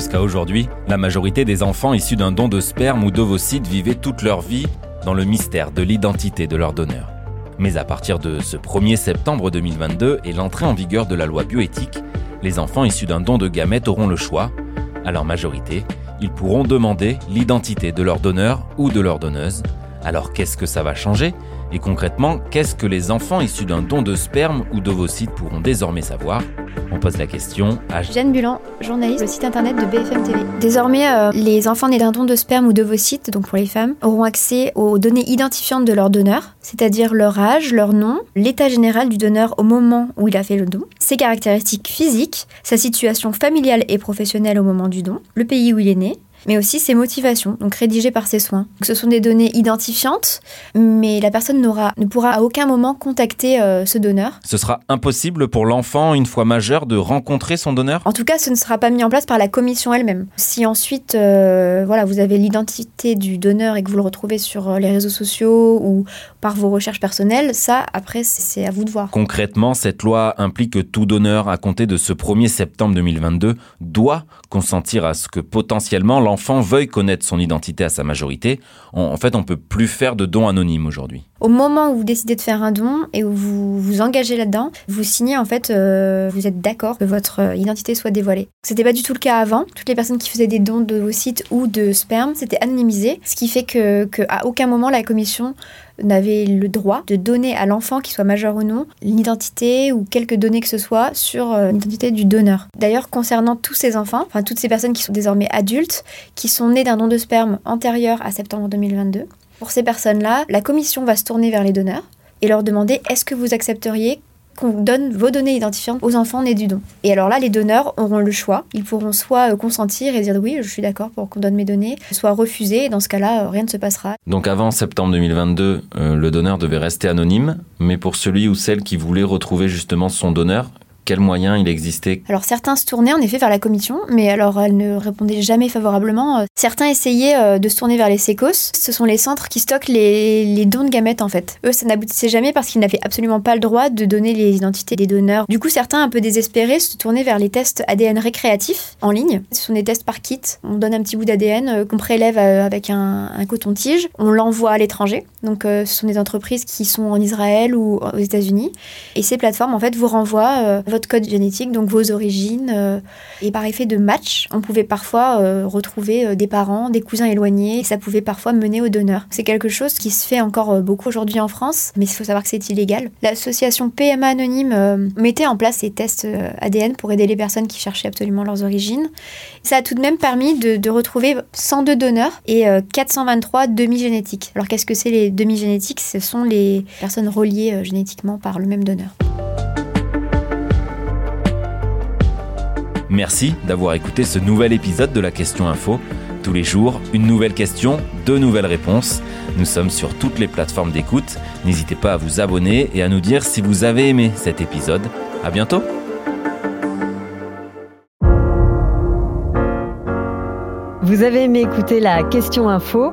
Jusqu'à aujourd'hui, la majorité des enfants issus d'un don de sperme ou d'ovocytes vivaient toute leur vie dans le mystère de l'identité de leur donneur. Mais à partir de ce 1er septembre 2022 et l'entrée en vigueur de la loi bioéthique, les enfants issus d'un don de gamètes auront le choix. À leur majorité, ils pourront demander l'identité de leur donneur ou de leur donneuse. Alors qu'est-ce que ça va changer? Et concrètement, qu'est-ce que les enfants issus d'un don de sperme ou d'ovocytes pourront désormais savoir? On pose la question à Jeanne Bulan, journaliste, le site internet de BFM TV. Désormais, euh, les enfants nés d'un don de sperme ou d'ovocytes, donc pour les femmes, auront accès aux données identifiantes de leur donneur, c'est-à-dire leur âge, leur nom, l'état général du donneur au moment où il a fait le don, ses caractéristiques physiques, sa situation familiale et professionnelle au moment du don, le pays où il est né, mais aussi ses motivations, donc rédigées par ses soins. ce sont des données identifiantes, mais la personne n'aura, ne pourra à aucun moment contacter euh, ce donneur. Ce sera impossible pour l'enfant, une fois majeur, de rencontrer son donneur? En tout cas, ce ne sera pas mis en place par la commission elle-même. Si ensuite, euh, voilà, vous avez l'identité du donneur et que vous le retrouvez sur euh, les réseaux sociaux ou par vos recherches personnelles, ça, après, c'est à vous de voir. Concrètement, cette loi implique que tout donneur, à compter de ce 1er septembre 2022, doit consentir à ce que potentiellement l'enfant veuille connaître son identité à sa majorité. En, fait, on peut plus faire de dons anonymes aujourd'hui. Au moment où vous décidez de faire un don et où vous vous engagez là-dedans, vous signez en fait, euh, vous êtes d'accord que votre euh, identité soit dévoilée. C'était pas du tout le cas avant. Toutes les personnes qui faisaient des dons de vos sites ou de sperme, c'était anonymisé, ce qui fait que, aucun moment la commission n'avait le droit de donner à l'enfant, qu'il soit majeur ou non, l'identité ou quelques données que ce soit sur euh, l'identité du donneur. D'ailleurs, concernant tous ces enfants, enfin toutes ces personnes qui sont désormais adultes, qui sont nées d'un don de sperme antérieur à septembre 2022, pour ces personnes-là, la commission va se tourner vers les donneurs et leur demander est-ce que vous accepteriez qu'on donne vos données identifiantes aux enfants nés du don? Et alors là, les donneurs auront le choix. Ils pourront soit euh, consentir et dire oui, je suis d'accord pour qu'on donne mes données, soit refuser, et dans ce cas-là, euh, rien ne se passera. Donc avant septembre 2022, euh, le donneur devait rester anonyme, mais pour celui ou celle qui voulait retrouver justement son donneur, quels moyens il existait Alors certains se tournaient en effet vers la commission, mais alors elle ne répondait jamais favorablement. Euh, certains essayaient euh, de se tourner vers les SECOS. Ce sont les centres qui stockent les, dons de gamètes en fait. Eux, ça n'aboutissait jamais parce qu'ils n'avaient absolument pas le droit de donner les identités des donneurs. Du coup, certains, un peu désespérés, se tournaient vers les tests ADN récréatifs en ligne. Ce sont des tests par kit. On donne un petit bout d'ADN euh, qu'on prélève avec un coton-tige. On l'envoie à l'étranger. Donc ce sont des entreprises qui sont en Israël ou aux États-Unis. Et ces plateformes, en fait, vous renvoient votre code génétique, donc vos origines. Euh, et par effet de match, on pouvait parfois euh, retrouver euh, des parents, des cousins éloignés. Et ça pouvait parfois mener au donneur. C'est quelque chose qui se fait encore beaucoup aujourd'hui en France, mais il faut savoir que c'est illégal. L'association PMA Anonyme mettait en place ces tests ADN pour aider les personnes qui cherchaient absolument leurs origines. Ça a tout de même permis de, de retrouver 102 donneurs et 423 demi-génétiques. Alors qu'est-ce que c'est les demi-génétiques Ce sont les personnes reliées génétiquement par le même donneur. Merci d'avoir écouté ce nouvel épisode de la Question Info. Tous les jours, une nouvelle question, deux nouvelles réponses. Nous sommes sur toutes les plateformes d'écoute. N'hésitez pas à vous abonner et à nous dire si vous avez aimé cet épisode. À bientôt! Vous avez aimé écouter la Question Info?